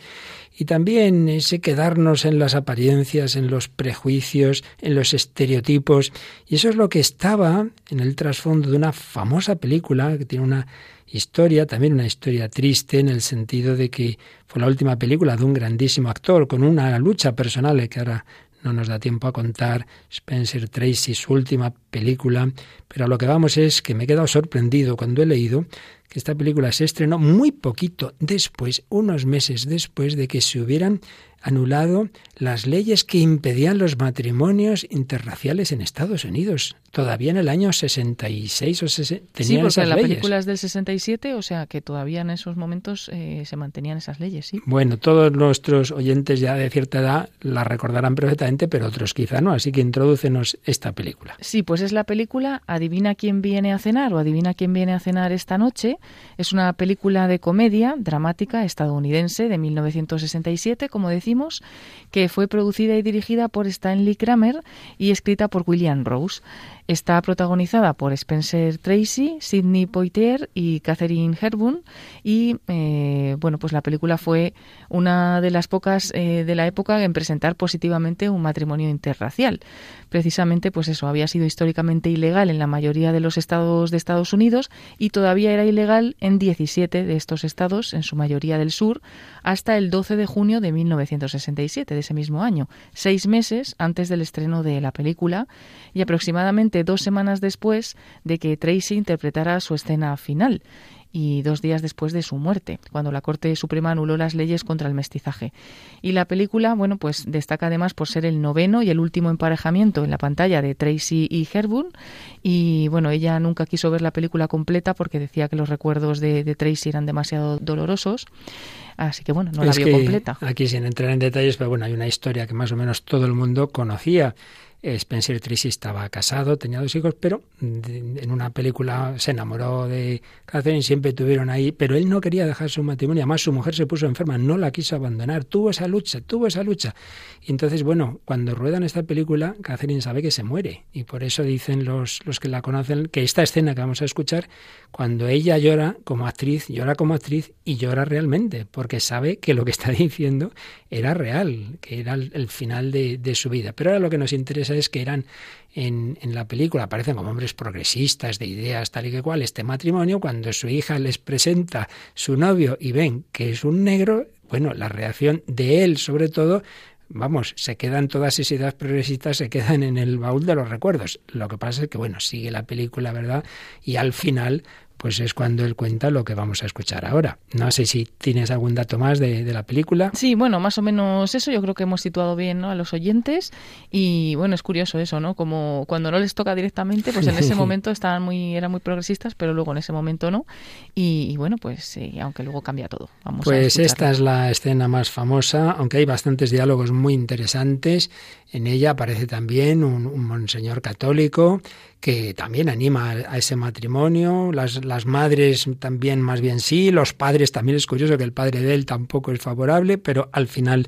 y también ese quedarnos en las apariencias, en los prejuicios, en los estereotipos. Y eso es lo que estaba en el trasfondo de una famosa película que tiene una historia, también una historia triste en el sentido de que fue la última película de un grandísimo actor con una lucha personal que ahora no nos da tiempo a contar Spencer Tracy, su última película, pero a lo que vamos es que me he quedado sorprendido cuando he leído que esta película se estrenó muy poquito después, unos meses después de que se hubieran anulado las leyes que impedían los matrimonios interraciales en Estados Unidos. Todavía en el año 66 o 60 tenían Sí, porque esas la leyes. película es del 67, o sea que todavía en esos momentos eh, se mantenían esas leyes, sí. Bueno, todos nuestros oyentes ya de cierta edad la recordarán perfectamente, pero otros quizá no. Así que introdúcenos esta película. Sí, pues es la película Adivina quién viene a cenar o Adivina quién viene a cenar esta noche. Es una película de comedia dramática estadounidense de 1967, como decimos, que fue producida y dirigida por Stanley Kramer y escrita por William Rose. Está protagonizada por Spencer Tracy, Sidney Poitier y Catherine Hepburn y eh, bueno pues la película fue una de las pocas eh, de la época en presentar positivamente un matrimonio interracial. Precisamente pues eso había sido históricamente ilegal en la mayoría de los estados de Estados Unidos y todavía era ilegal en 17 de estos estados, en su mayoría del sur, hasta el 12 de junio de 1967 de ese mismo año, seis meses antes del estreno de la película y aproximadamente dos semanas después de que Tracy interpretara su escena final y dos días después de su muerte, cuando la Corte Suprema anuló las leyes contra el mestizaje. Y la película, bueno, pues destaca además por ser el noveno y el último emparejamiento en la pantalla de Tracy y Herburn. Y bueno, ella nunca quiso ver la película completa porque decía que los recuerdos de, de Tracy eran demasiado dolorosos. Así que bueno, no la vio completa. Aquí sin entrar en detalles, pero bueno, hay una historia que más o menos todo el mundo conocía. Spencer Tracy estaba casado, tenía dos hijos, pero de- en una película se enamoró de Catherine, siempre tuvieron ahí, pero él no quería dejar su matrimonio, además su mujer se puso enferma, no la quiso abandonar, tuvo esa lucha, tuvo esa lucha. Y entonces, bueno, cuando ruedan esta película, Catherine sabe que se muere, y por eso dicen los, los que la conocen que esta escena que vamos a escuchar, cuando ella llora como actriz, llora como actriz y llora realmente, porque sabe que lo que está diciendo era real, que era el, el final de, de su vida. Pero ahora lo que nos interesa que eran en, en la película, aparecen como hombres progresistas, de ideas tal y que cual, este matrimonio, cuando su hija les presenta su novio y ven que es un negro, bueno, la reacción de él sobre todo vamos, se quedan todas esas ideas progresistas, se quedan en el baúl de los recuerdos. Lo que pasa es que, bueno, sigue la película, ¿verdad? Y al final, pues es cuando él cuenta lo que vamos a escuchar ahora. No sé si tienes algún dato más de, de la película. Sí, bueno, más o menos eso. Yo creo que hemos situado bien ¿no? a los oyentes. Y bueno, es curioso eso, ¿no? Como cuando no les toca directamente, pues en ese momento estaban muy, eran muy progresistas, pero luego en ese momento no. Y, y bueno, pues sí, aunque luego cambia todo. Vamos a Pues escucharlo. esta es la escena más famosa, aunque hay bastantes diálogos muy interesantes. En ella aparece también un, un monseñor católico que también anima a, ese matrimonio. Las, las madres también, más bien sí. Los padres también es curioso que el padre de él tampoco es favorable, pero al final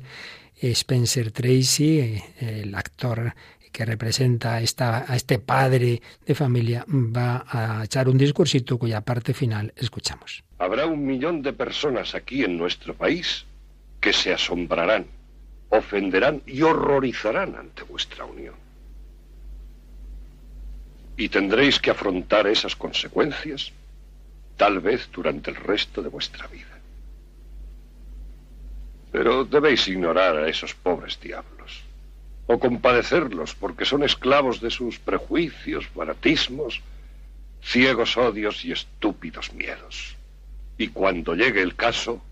eh, Spencer Tracy, eh, el actor que representa esta, a este padre de familia, va a echar un discursito cuya parte final escuchamos. Habrá un millón de personas aquí en nuestro país que se asombrarán, ofenderán y horrorizarán ante vuestra unión. Y tendréis que afrontar esas consecuencias, tal vez durante el resto de vuestra vida. Pero debéis ignorar a esos pobres diablos, o compadecerlos porque son esclavos de sus prejuicios, fanatismos, ciegos odios y estúpidos miedos. Y cuando llegue el caso,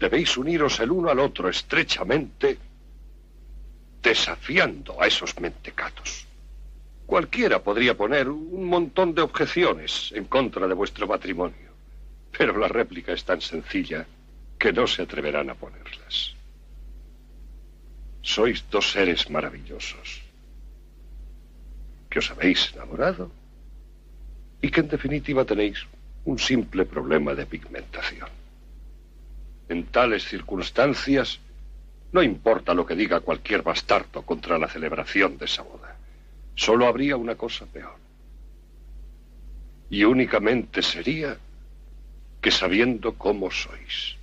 debéis uniros el uno al otro estrechamente, desafiando a esos mentecatos. Cualquiera podría poner un montón de objeciones en contra de vuestro matrimonio, pero la réplica es tan sencilla que no se atreverán a ponerlas. Sois dos seres maravillosos, que os habéis enamorado y que en definitiva tenéis un simple problema de pigmentación. En tales circunstancias, no importa lo que diga cualquier bastardo contra la celebración de esa boda. Solo habría una cosa peor. Y únicamente sería que sabiendo cómo sois,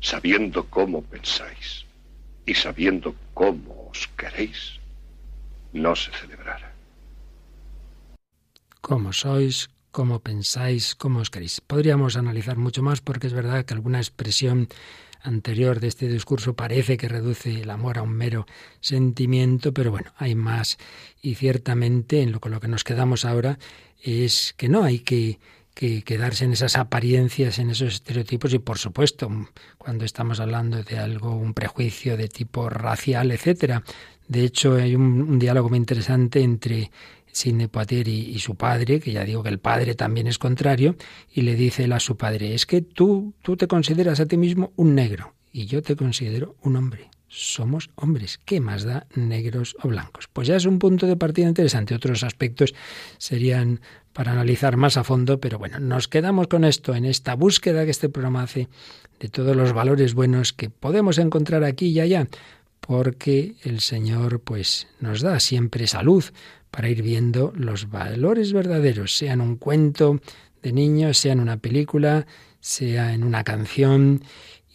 sabiendo cómo pensáis y sabiendo cómo os queréis, no se celebrara. Cómo sois, cómo pensáis, cómo os queréis. Podríamos analizar mucho más porque es verdad que alguna expresión anterior de este discurso parece que reduce el amor a un mero sentimiento, pero bueno, hay más y ciertamente en lo con lo que nos quedamos ahora es que no hay que que quedarse en esas apariencias, en esos estereotipos y por supuesto, cuando estamos hablando de algo, un prejuicio de tipo racial, etcétera. De hecho, hay un, diálogo muy interesante entre Sidney Poitier y, y, su padre, que ya digo que el padre también es contrario, y le dice él a su padre, es que tú, tú te consideras a ti mismo un negro y yo te considero un hombre somos hombres. ¿Qué más da negros o blancos? Pues ya es un punto de partida interesante. Otros aspectos serían para analizar más a fondo, pero bueno, nos quedamos con esto, en esta búsqueda que este programa hace de todos los valores buenos que podemos encontrar aquí y allá, porque el Señor pues nos da siempre salud para ir viendo los valores verdaderos, sea en un cuento de niños, sea en una película, sea en una canción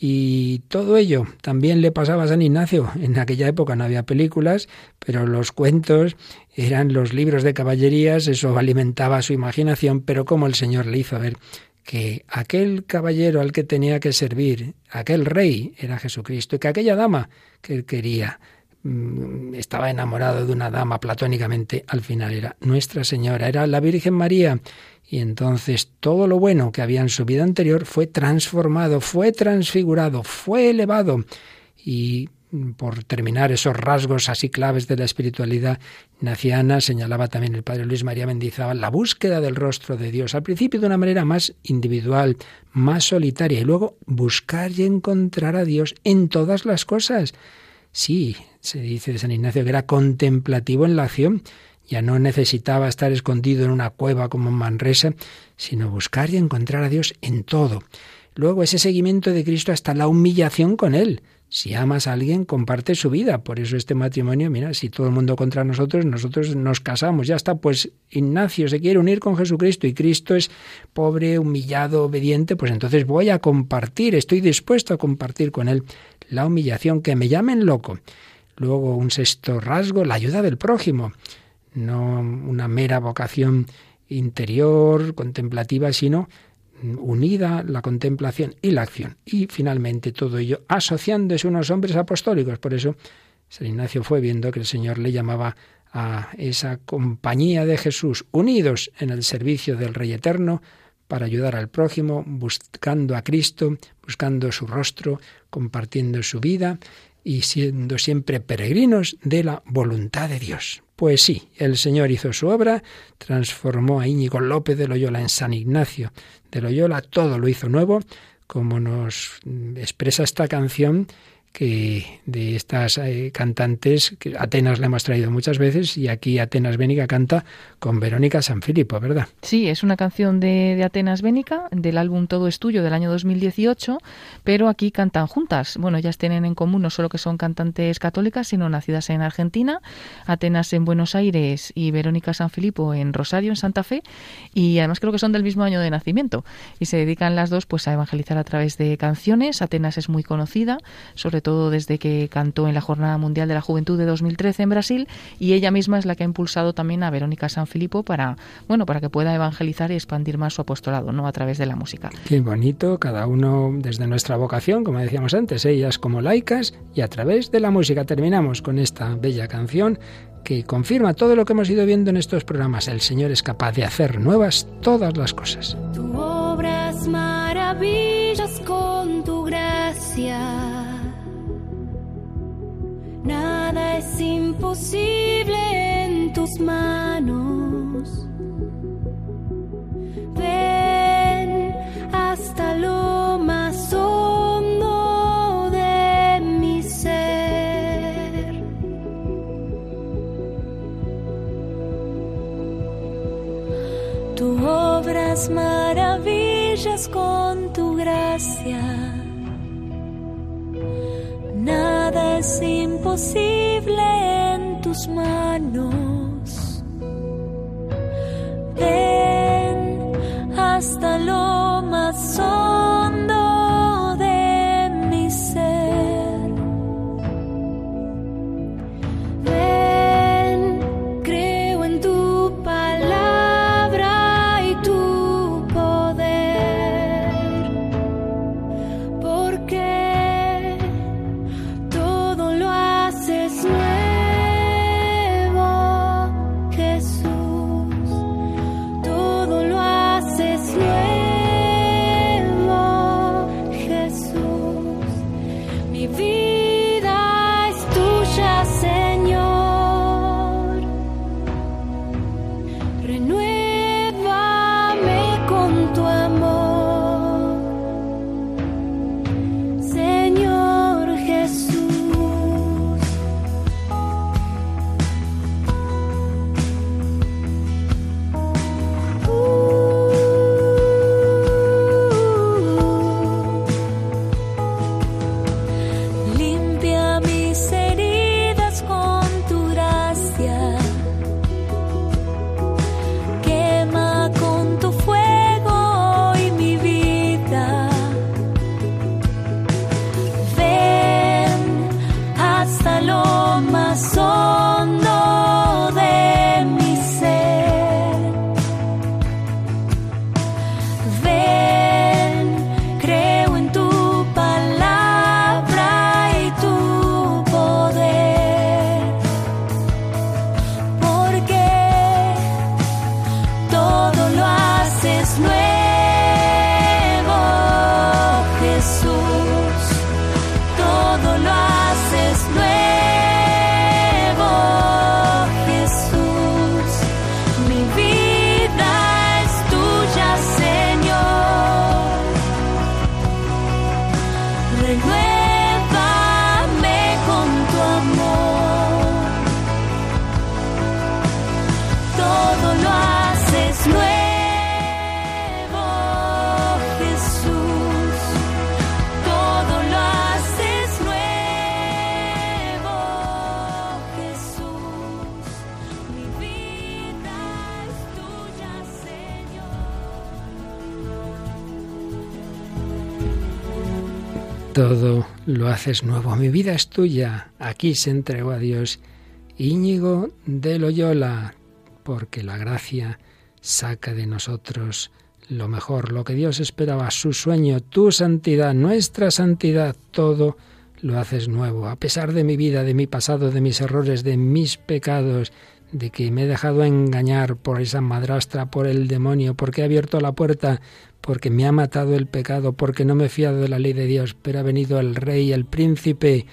y todo ello también le pasaba a San Ignacio. En aquella época no había películas, pero los cuentos eran los libros de caballerías, eso alimentaba su imaginación, pero como el Señor le hizo ver que aquel caballero al que tenía que servir, aquel rey, era Jesucristo, y que aquella dama que él quería, estaba enamorado de una dama platónicamente, al final era Nuestra Señora, era la Virgen María, y entonces todo lo bueno que había en su vida anterior fue transformado, fue transfigurado, fue elevado. Y por terminar esos rasgos así claves de la espiritualidad naciana, señalaba también el padre Luis María Mendizábal la búsqueda del rostro de Dios, al principio de una manera más individual, más solitaria, y luego buscar y encontrar a Dios en todas las cosas. Sí, se dice de San Ignacio que era contemplativo en la acción, ya no necesitaba estar escondido en una cueva como en Manresa, sino buscar y encontrar a Dios en todo. Luego ese seguimiento de Cristo hasta la humillación con Él. Si amas a alguien, comparte su vida. Por eso este matrimonio, mira, si todo el mundo contra nosotros, nosotros nos casamos, ya está. Pues Ignacio se quiere unir con Jesucristo y Cristo es pobre, humillado, obediente, pues entonces voy a compartir, estoy dispuesto a compartir con Él la humillación, que me llamen loco. Luego un sexto rasgo, la ayuda del prójimo no una mera vocación interior, contemplativa, sino unida la contemplación y la acción. Y finalmente todo ello asociándose unos hombres apostólicos. Por eso San Ignacio fue viendo que el Señor le llamaba a esa compañía de Jesús, unidos en el servicio del Rey Eterno, para ayudar al prójimo, buscando a Cristo, buscando su rostro, compartiendo su vida y siendo siempre peregrinos de la voluntad de Dios. Pues sí, el Señor hizo su obra, transformó a Íñigo López de Loyola en San Ignacio de Loyola, todo lo hizo nuevo, como nos expresa esta canción que de estas eh, cantantes que Atenas le hemos traído muchas veces y aquí Atenas Bénica canta con Verónica Sanfilippo, ¿verdad? Sí, es una canción de, de, Atenas Bénica del álbum Todo es tuyo del año 2018, pero aquí cantan juntas. Bueno, ellas tienen en común no solo que son cantantes católicas, sino nacidas en Argentina, Atenas en Buenos Aires y Verónica Sanfilippo en Rosario, en Santa Fe, y además creo que son del mismo año de nacimiento y se dedican las dos pues a evangelizar a través de canciones. Atenas es muy conocida, sobre todo desde que cantó en la Jornada Mundial de la Juventud de 2013 en Brasil y ella misma es la que ha impulsado también a Verónica Sanfilippo para, bueno, para que pueda evangelizar y expandir más su apostolado, ¿no? a través de la música. Qué bonito, cada uno desde nuestra vocación, como decíamos antes, ellas como laicas y a través de la música. Terminamos con esta bella canción que confirma todo lo que hemos ido viendo en estos programas. El Señor es capaz de hacer nuevas todas las cosas. Tu obras maravillas con tu gracia Nada es imposible en tus manos. Ven hasta lo más hondo de mi ser. Tú obras maravillas con tu gracia. Imposible haces nuevo. Mi vida es tuya. Aquí se entregó a Dios Íñigo de Loyola, porque la gracia saca de nosotros lo mejor, lo que Dios esperaba, su sueño, tu santidad, nuestra santidad, todo lo haces nuevo. A pesar de mi vida, de mi pasado, de mis errores, de mis pecados, de que me he dejado engañar por esa madrastra, por el demonio, porque he abierto la puerta, porque me ha matado el pecado, porque no me he fiado de la ley de Dios, pero ha venido el rey, el príncipe,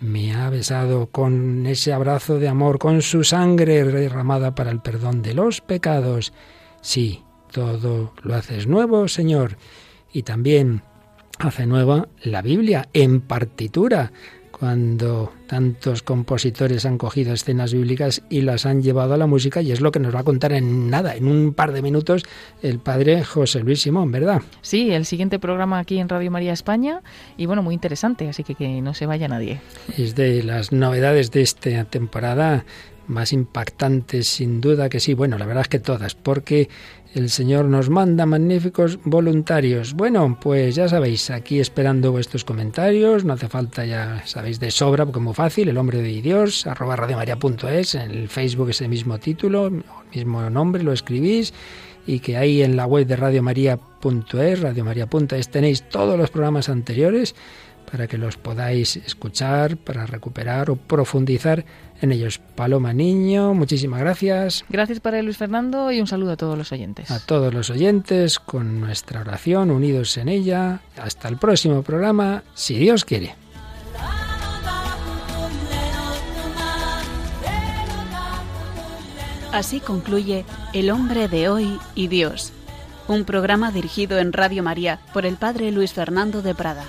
me ha besado con ese abrazo de amor, con su sangre derramada para el perdón de los pecados. Sí, todo lo haces nuevo, Señor. Y también hace nueva la Biblia en partitura, cuando tantos compositores han cogido escenas bíblicas y las han llevado a la música, y es lo que nos va a contar en nada, en un par de minutos, el padre José Luis Simón, ¿verdad? Sí, el siguiente programa aquí en Radio María España, y bueno, muy interesante, así que que no se vaya nadie. Es de las novedades de esta temporada más impactantes, sin duda que sí. Bueno, la verdad es que todas, porque el Señor nos manda magníficos voluntarios. Bueno, pues ya sabéis, aquí esperando vuestros comentarios, no hace falta, ya sabéis de sobra, porque es muy fácil, el hombre de Dios, arroba radiomaria.es, en el Facebook es el mismo título, el mismo nombre, lo escribís, y que ahí en la web de radiomaria.es, radiomaria.es, tenéis todos los programas anteriores para que los podáis escuchar, para recuperar o profundizar en ellos. Paloma Niño, muchísimas gracias. Gracias para Luis Fernando y un saludo a todos los oyentes. A todos los oyentes, con nuestra oración, unidos en ella. Hasta el próximo programa, si Dios quiere. Así concluye El hombre de hoy y Dios, un programa dirigido en Radio María por el Padre Luis Fernando de Prada.